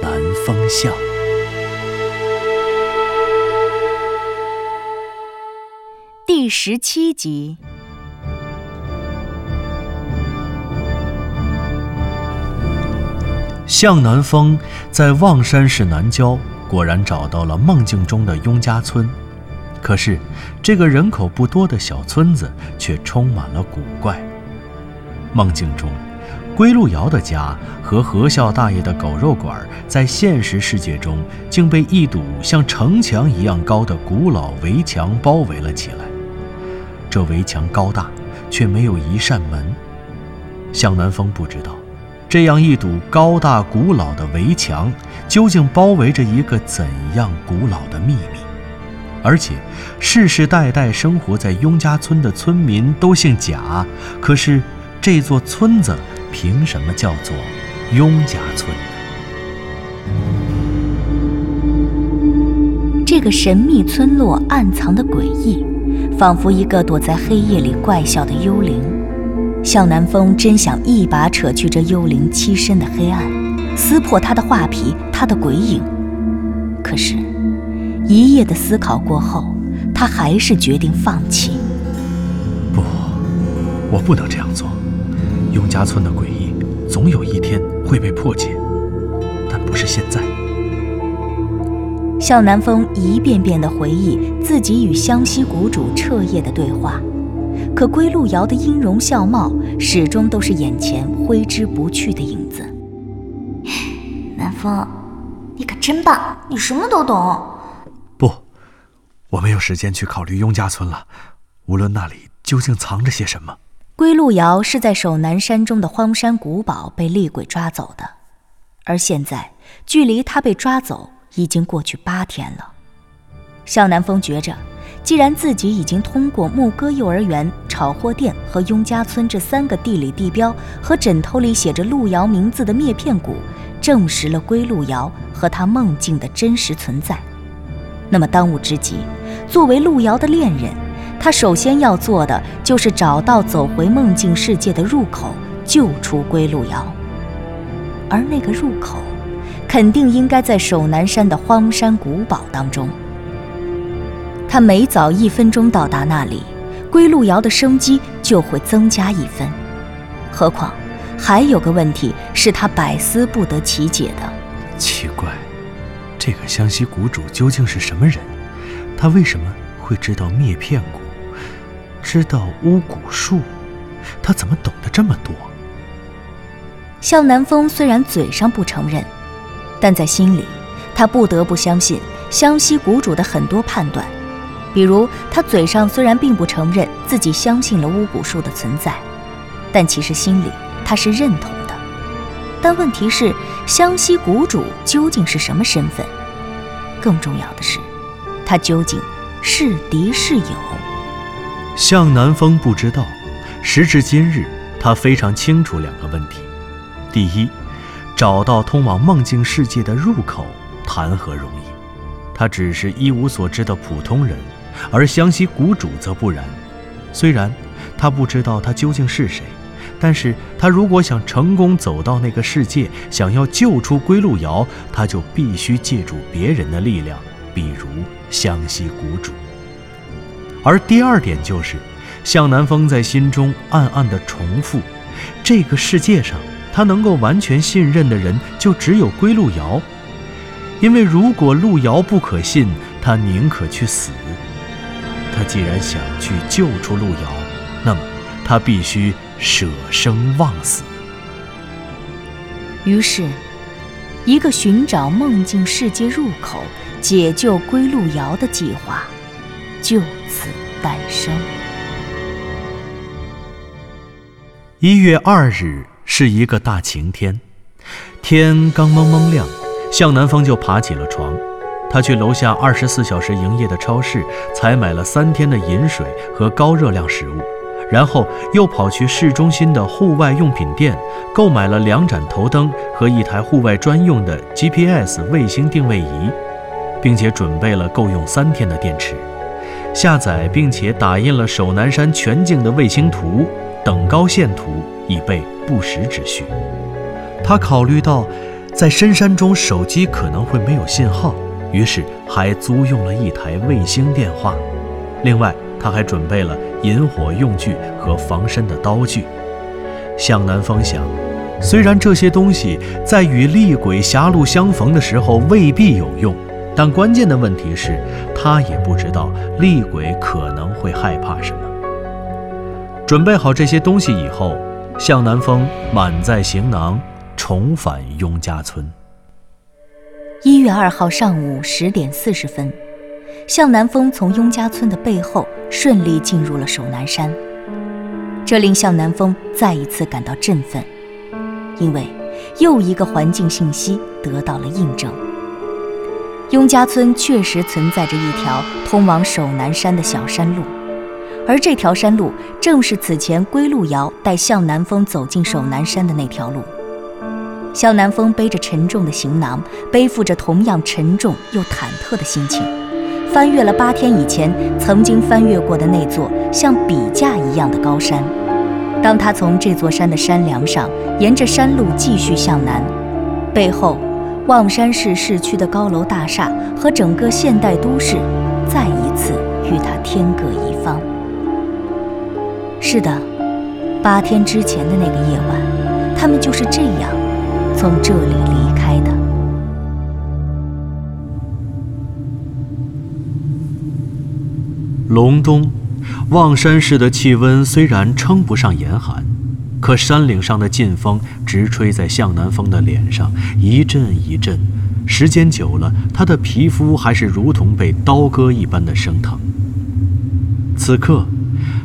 南风向》。第十七集，向南风在望山市南郊果然找到了梦境中的雍家村，可是这个人口不多的小村子却充满了古怪。梦境中，归路遥的家和何笑大爷的狗肉馆在现实世界中竟被一堵像城墙一样高的古老围墙包围了起来。这围墙高大，却没有一扇门。向南风不知道。这样一堵高大古老的围墙，究竟包围着一个怎样古老的秘密？而且，世世代代生活在雍家村的村民都姓贾，可是这座村子凭什么叫做雍家村呢？这个神秘村落暗藏的诡异，仿佛一个躲在黑夜里怪笑的幽灵。向南风真想一把扯去这幽灵栖身的黑暗，撕破他的画皮，他的鬼影。可是，一夜的思考过后，他还是决定放弃。不，我不能这样做。雍家村的诡异，总有一天会被破解，但不是现在。向南风一遍遍地回忆自己与湘西谷主彻夜的对话。可归路遥的音容笑貌始终都是眼前挥之不去的影子。南风，你可真棒，你什么都懂。不，我没有时间去考虑雍家村了。无论那里究竟藏着些什么。归路遥是在守南山中的荒山古堡被厉鬼抓走的，而现在距离他被抓走已经过去八天了。向南风觉着。既然自己已经通过牧歌幼儿园、炒货店和雍家村这三个地理地标和枕头里写着路遥名字的篾片谷，证实了归路遥和他梦境的真实存在，那么当务之急，作为路遥的恋人，他首先要做的就是找到走回梦境世界的入口，救出归路遥。而那个入口，肯定应该在守南山的荒山古堡当中。他每早一分钟到达那里，归路遥的生机就会增加一分。何况，还有个问题是他百思不得其解的。奇怪，这个湘西谷主究竟是什么人？他为什么会知道灭片谷，知道巫蛊术？他怎么懂得这么多？向南风虽然嘴上不承认，但在心里，他不得不相信湘西谷主的很多判断。比如，他嘴上虽然并不承认自己相信了巫蛊术的存在，但其实心里他是认同的。但问题是，湘西谷主究竟是什么身份？更重要的是，他究竟是敌是友？向南风不知道。时至今日，他非常清楚两个问题：第一，找到通往梦境世界的入口谈何容易？他只是一无所知的普通人。而湘西谷主则不然，虽然他不知道他究竟是谁，但是他如果想成功走到那个世界，想要救出归路遥，他就必须借助别人的力量，比如湘西谷主。而第二点就是，向南风在心中暗暗地重复：这个世界上，他能够完全信任的人就只有归路遥，因为如果路遥不可信，他宁可去死。他既然想去救出路遥，那么他必须舍生忘死。于是，一个寻找梦境世界入口、解救归路遥的计划就此诞生。一月二日是一个大晴天，天刚蒙蒙亮，向南风就爬起了床，他去楼下二十四小时营业的超市采买了三天的饮水和高热量食物，然后又跑去市中心的户外用品店购买了两盏头灯和一台户外专用的 GPS 卫星定位仪，并且准备了够用三天的电池，下载并且打印了首南山全境的卫星图、等高线图，以备不时之需。他考虑到。在深山中，手机可能会没有信号，于是还租用了一台卫星电话。另外，他还准备了引火用具和防身的刀具。向南风想，虽然这些东西在与厉鬼狭路相逢的时候未必有用，但关键的问题是，他也不知道厉鬼可能会害怕什么。准备好这些东西以后，向南风满载行囊。重返雍家村。一月二号上午十点四十分，向南风从雍家村的背后顺利进入了首南山，这令向南风再一次感到振奋，因为又一个环境信息得到了印证：雍家村确实存在着一条通往首南山的小山路，而这条山路正是此前归路遥带向南风走进首南山的那条路。向南风背着沉重的行囊，背负着同样沉重又忐忑的心情，翻越了八天以前曾经翻越过的那座像笔架一样的高山。当他从这座山的山梁上沿着山路继续向南，背后望山市市区的高楼大厦和整个现代都市再一次与他天各一方。是的，八天之前的那个夜晚，他们就是这样。从这里离开的。隆冬，望山市的气温虽然称不上严寒，可山岭上的劲风直吹在向南风的脸上，一阵一阵，时间久了，他的皮肤还是如同被刀割一般的生疼。此刻，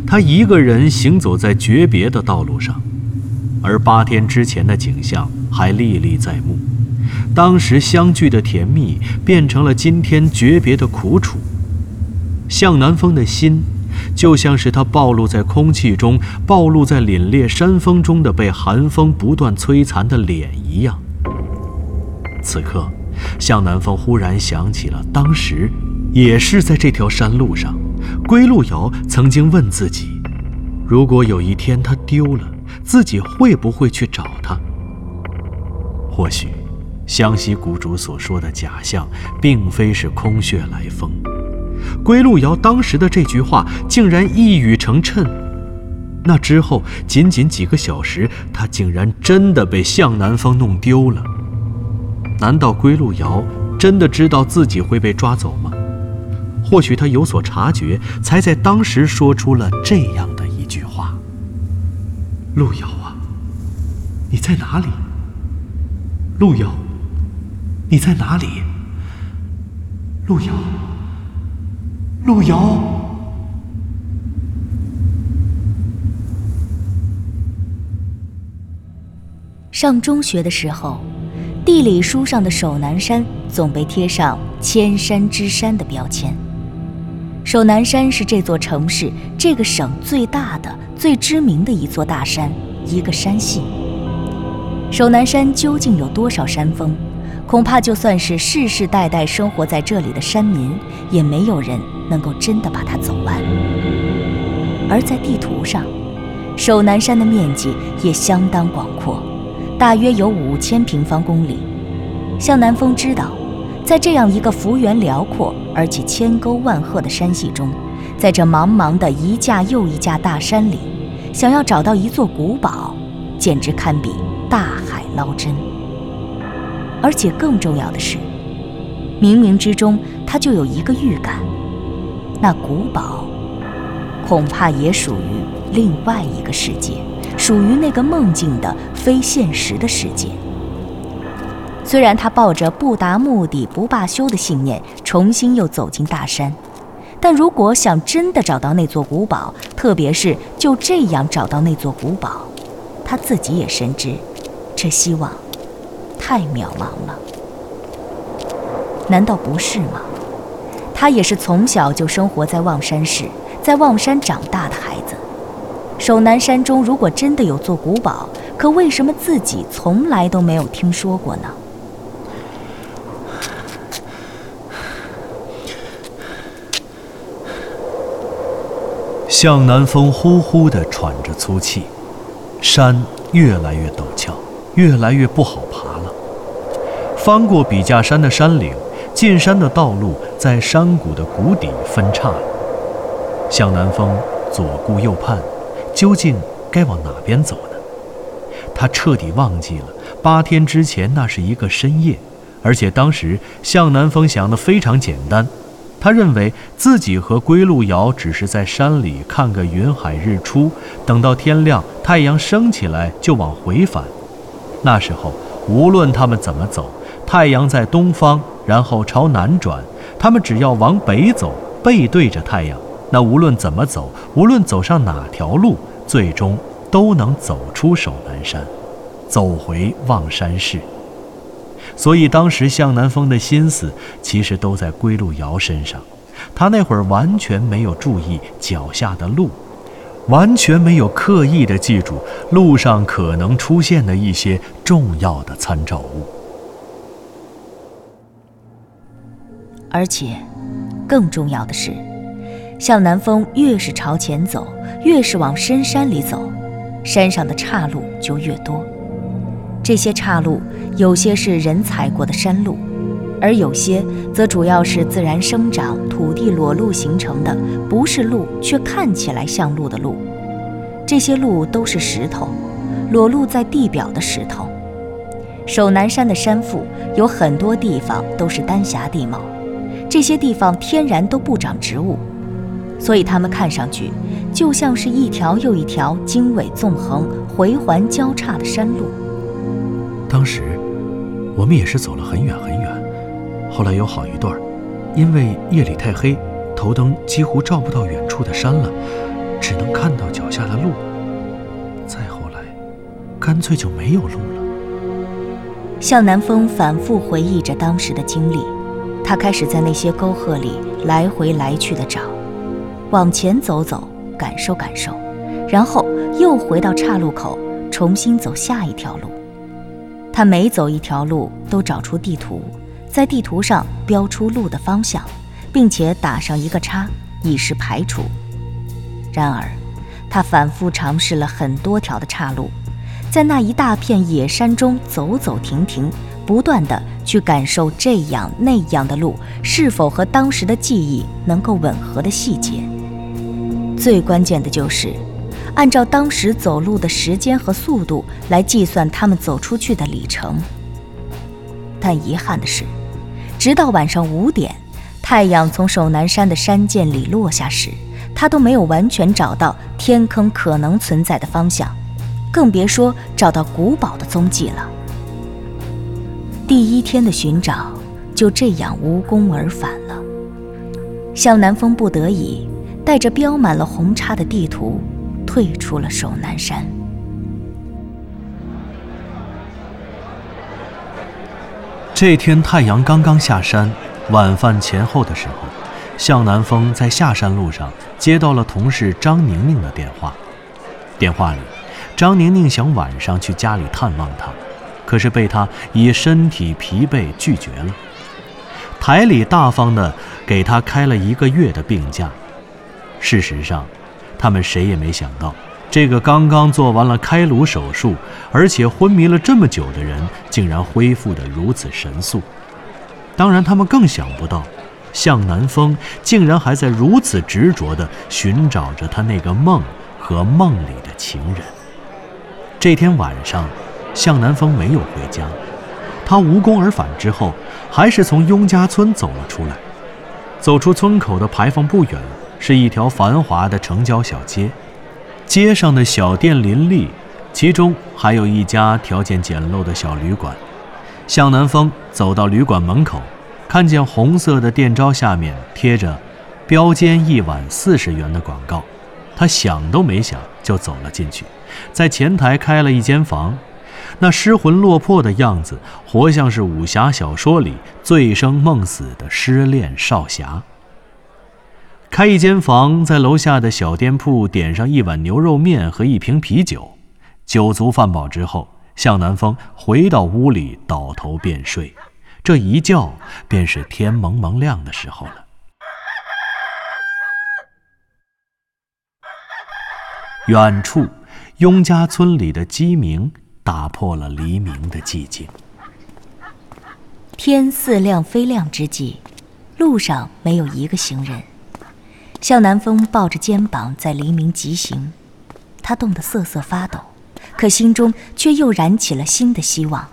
他一个人行走在诀别的道路上，而八天之前的景象。还历历在目，当时相聚的甜蜜变成了今天诀别的苦楚。向南风的心，就像是他暴露在空气中、暴露在凛冽山峰中的被寒风不断摧残的脸一样。此刻，向南风忽然想起了当时，也是在这条山路上，归路遥曾经问自己：如果有一天他丢了，自己会不会去找他？或许，湘西谷主所说的假象，并非是空穴来风。归路遥当时的这句话，竟然一语成谶。那之后，仅仅几个小时，他竟然真的被向南风弄丢了。难道归路遥真的知道自己会被抓走吗？或许他有所察觉，才在当时说出了这样的一句话：“路遥啊，你在哪里？”路遥，你在哪里？路遥，路遥。上中学的时候，地理书上的首南山总被贴上“千山之山”的标签。首南山是这座城市、这个省最大的、最知名的一座大山，一个山系。首南山究竟有多少山峰？恐怕就算是世世代代生活在这里的山民，也没有人能够真的把它走完。而在地图上，首南山的面积也相当广阔，大约有五千平方公里。向南风知道，在这样一个幅员辽阔而且千沟万壑的山系中，在这茫茫的一架又一架大山里，想要找到一座古堡，简直堪比。大海捞针，而且更重要的是，冥冥之中他就有一个预感，那古堡恐怕也属于另外一个世界，属于那个梦境的非现实的世界。虽然他抱着不达目的不罢休的信念，重新又走进大山，但如果想真的找到那座古堡，特别是就这样找到那座古堡，他自己也深知。这希望太渺茫了。难道不是吗？他也是从小就生活在望山市，在望山长大的孩子。守南山中如果真的有座古堡，可为什么自己从来都没有听说过呢？向南风呼呼地喘着粗气，山越来越陡峭，越来越不好。翻过笔架山的山岭，进山的道路在山谷的谷底分叉了。向南风左顾右盼，究竟该往哪边走呢？他彻底忘记了八天之前那是一个深夜，而且当时向南风想的非常简单。他认为自己和归路遥只是在山里看个云海日出，等到天亮，太阳升起来就往回返。那时候无论他们怎么走，太阳在东方，然后朝南转，他们只要往北走，背对着太阳，那无论怎么走，无论走上哪条路，最终都能走出守南山，走回望山市。所以当时向南风的心思其实都在归路遥身上，他那会儿完全没有注意脚下的路，完全没有刻意的记住路上可能出现的一些重要的参照物。而且，更重要的是，向南风越是朝前走，越是往深山里走，山上的岔路就越多。这些岔路有些是人踩过的山路，而有些则主要是自然生长、土地裸露形成的，不是路却看起来像路的路。这些路都是石头，裸露在地表的石头。守南山的山腹有很多地方都是丹霞地貌，这些地方天然都不长植物，所以它们看上去就像是一条又一条经纬纵横、回环交叉的山路。当时，我们也是走了很远很远，后来有好一段，因为夜里太黑，头灯几乎照不到远处的山了，只能看到脚下的路。再后来，干脆就没有路了。向南风反复回忆着当时的经历，他开始在那些沟壑里来回来去的找，往前走走，感受感受，然后又回到岔路口，重新走下一条路。他每走一条路，都找出地图，在地图上标出路的方向，并且打上一个叉，以示排除。然而，他反复尝试了很多条的岔路，在那一大片野山中走走停停，不断的去感受这样那样的路是否和当时的记忆能够吻合的细节。最关键的就是。按照当时走路的时间和速度来计算他们走出去的里程，但遗憾的是，直到晚上五点，太阳从守南山的山涧里落下时，他都没有完全找到天坑可能存在的方向，更别说找到古堡的踪迹了。第一天的寻找就这样无功而返了。向南风不得已，带着标满了红叉的地图。退出了守南山。这天太阳刚刚下山，晚饭前后的时候，向南风在下山路上接到了同事张宁宁的电话。电话里，张宁宁想晚上去家里探望他，可是被他以身体疲惫拒绝了。台里大方的给他开了一个月的病假。事实上。他们谁也没想到，这个刚刚做完了开颅手术，而且昏迷了这么久的人，竟然恢复得如此神速。当然，他们更想不到，向南风竟然还在如此执着地寻找着他那个梦和梦里的情人。这天晚上，向南风没有回家，他无功而返之后，还是从雍家村走了出来。走出村口的牌坊不远。是一条繁华的城郊小街，街上的小店林立，其中还有一家条件简陋的小旅馆。向南风走到旅馆门口，看见红色的店招下面贴着“标间一晚四十元”的广告，他想都没想就走了进去，在前台开了一间房。那失魂落魄的样子，活像是武侠小说里醉生梦死的失恋少侠。开一间房，在楼下的小店铺点上一碗牛肉面和一瓶啤酒，酒足饭饱之后，向南风回到屋里倒头便睡。这一觉便是天蒙蒙亮的时候了。远处，雍家村里的鸡鸣打破了黎明的寂静。天似亮非亮之际，路上没有一个行人。向南风抱着肩膀在黎明疾行，他冻得瑟瑟发抖，可心中却又燃起了新的希望。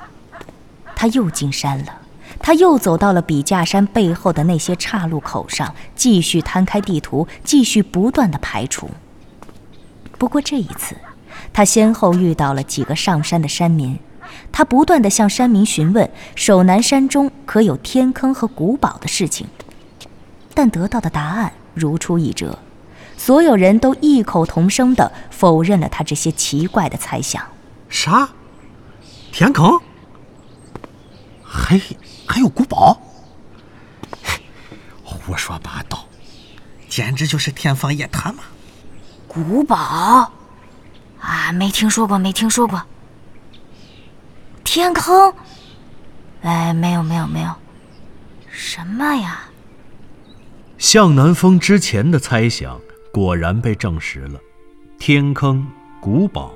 他又进山了。他又走到了笔架山背后的那些岔路口上，继续摊开地图，继续不断的排除。不过这一次，他先后遇到了几个上山的山民，他不断地向山民询问守南山中可有天坑和古堡的事情，但得到的答案如出一辙，所有人都异口同声地否认了他这些奇怪的猜想。啥？天坑？还还有古堡？胡说八道，简直就是天方夜谭嘛！古堡？啊，没听说过，没听说过。天坑？哎，没有，没有，没有。什么呀？向南风之前的猜想果然被证实了，天坑、古堡。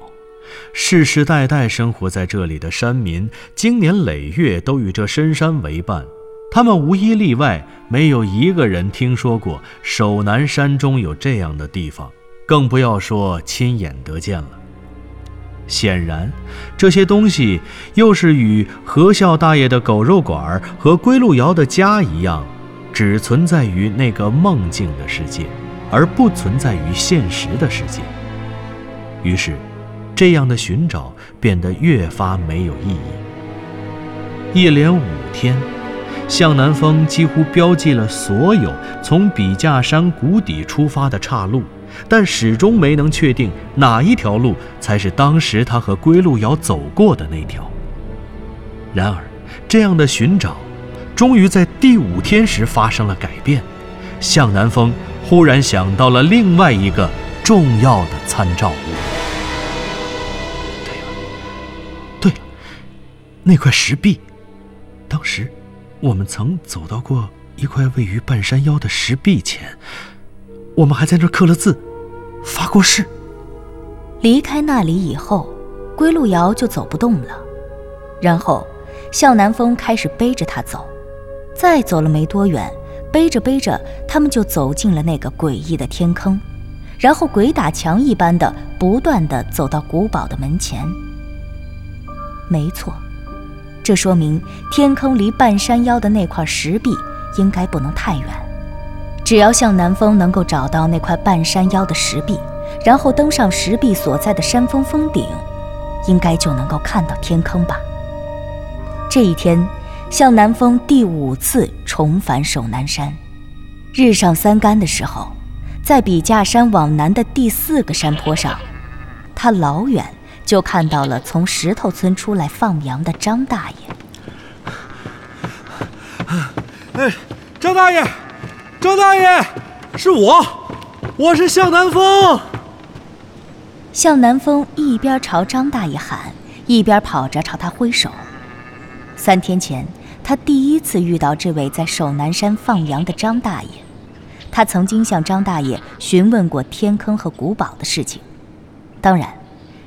世世代代生活在这里的山民，经年累月都与这深山为伴。他们无一例外，没有一个人听说过守南山中有这样的地方，更不要说亲眼得见了。显然，这些东西又是与何孝大爷的狗肉馆和归路遥的家一样，只存在于那个梦境的世界，而不存在于现实的世界。于是。这样的寻找变得越发没有意义。一连五天，向南风几乎标记了所有从笔架山谷底出发的岔路，但始终没能确定哪一条路才是当时他和归路遥走过的那条。然而，这样的寻找，终于在第五天时发生了改变。向南风忽然想到了另外一个重要的参照物。对了，对了那块石壁，当时我们曾走到过一块位于半山腰的石壁前，我们还在那儿刻了字，发过誓。离开那里以后，归路遥就走不动了，然后向南风开始背着他走，再走了没多远，背着背着，他们就走进了那个诡异的天坑，然后鬼打墙一般的不断的走到古堡的门前。没错。这说明天坑离半山腰的那块石壁应该不能太远。只要向南风能够找到那块半山腰的石壁，然后登上石壁所在的山峰峰顶，应该就能够看到天坑吧。这一天，向南风第五次重返守南山。日上三竿的时候，在笔架山往南的第四个山坡上，他老远。就看到了从石头村出来放羊的张大爷。哎，张大爷，张大爷，是我，我是向南风。向南风一边朝张大爷喊，一边跑着朝他挥手。三天前，他第一次遇到这位在守南山放羊的张大爷。他曾经向张大爷询问过天坑和古堡的事情，当然。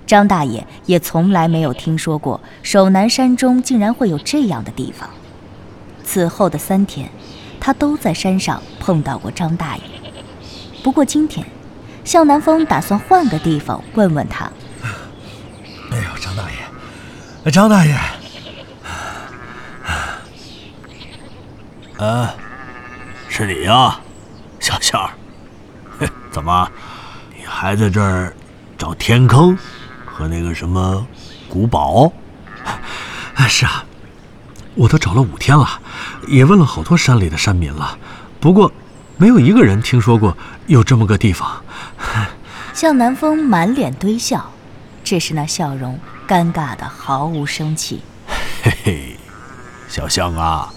张大爷也从来没有听说过守南山中竟然会有这样的地方。此后的三天，他都在山上碰到过张大爷。不过今天，向南风打算换个地方问问他。哎呦，张大爷，张大爷，啊，是你呀，小向儿？怎么，你还在这儿找天坑？和那个什么古堡，是啊，我都找了五天了，也问了好多山里的山民了，不过没有一个人听说过有这么个地方。向南风满脸堆笑，只是那笑容尴尬的毫无生气。嘿嘿，小象啊，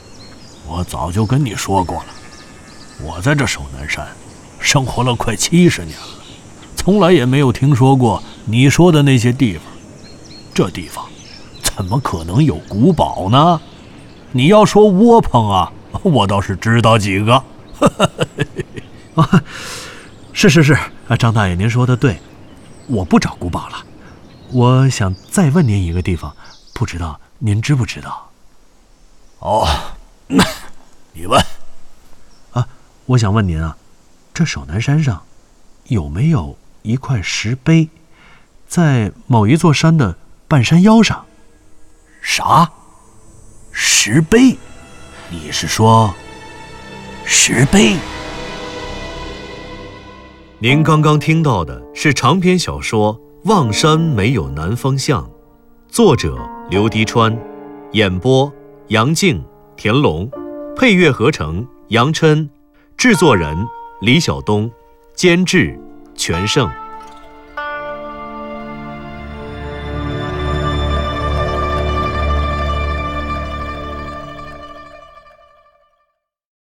我早就跟你说过了，我在这守南山生活了快七十年了，从来也没有听说过你说的那些地方。这地方怎么可能有古堡呢？你要说窝棚啊，我倒是知道几个。啊，是是是，啊，张大爷您说的对，我不找古堡了。我想再问您一个地方，不知道您知不知道？哦，那 你问。啊，我想问您啊，这守南山上有没有一块石碑，在某一座山的半山腰上？啥？石碑？你是说石碑？您刚刚听到的是长篇小说《望山没有南方向》，作者刘迪川，演播杨静、田龙，配乐合成杨琛，制作人李晓东，监制全胜。